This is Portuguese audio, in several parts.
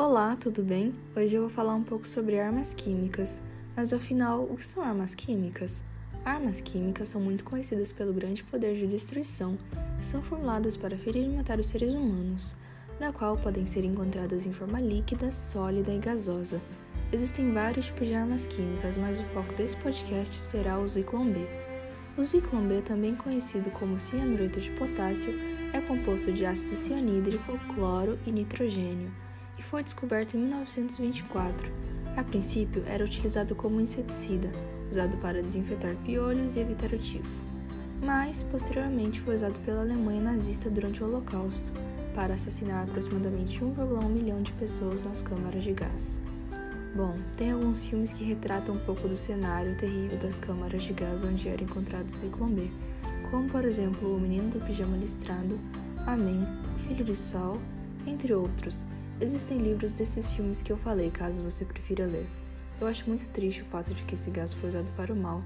Olá, tudo bem? Hoje eu vou falar um pouco sobre armas químicas. Mas afinal, o que são armas químicas? Armas químicas são muito conhecidas pelo grande poder de destruição e são formuladas para ferir e matar os seres humanos, na qual podem ser encontradas em forma líquida, sólida e gasosa. Existem vários tipos de armas químicas, mas o foco desse podcast será o Zyklon B. O Zyklon B, também conhecido como cianureto de potássio, é composto de ácido cianídrico, cloro e nitrogênio e foi descoberto em 1924. A princípio, era utilizado como inseticida, usado para desinfetar piolhos e evitar o tifo. Mas, posteriormente, foi usado pela Alemanha nazista durante o Holocausto, para assassinar aproximadamente 1,1 milhão de pessoas nas câmaras de gás. Bom, tem alguns filmes que retratam um pouco do cenário terrível das câmaras de gás onde era encontrado o Zyklon B, como por exemplo O Menino do Pijama Listrado, Amém, Filho de Sol, entre outros, Existem livros desses filmes que eu falei, caso você prefira ler. Eu acho muito triste o fato de que esse gás foi usado para o mal,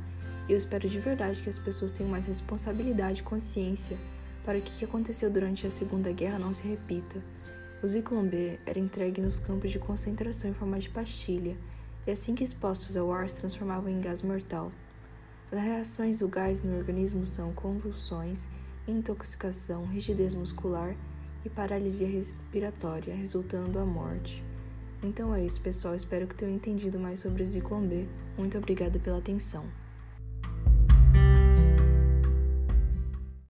e eu espero de verdade que as pessoas tenham mais responsabilidade e consciência para que o que aconteceu durante a Segunda Guerra não se repita. O Zyklon B era entregue nos campos de concentração em forma de pastilha, e assim que expostos ao ar se transformavam em gás mortal. As reações do gás no organismo são convulsões, intoxicação, rigidez muscular e paralisia respiratória, resultando a morte. Então é isso, pessoal. Espero que tenham entendido mais sobre o Zyklon B. Muito obrigada pela atenção.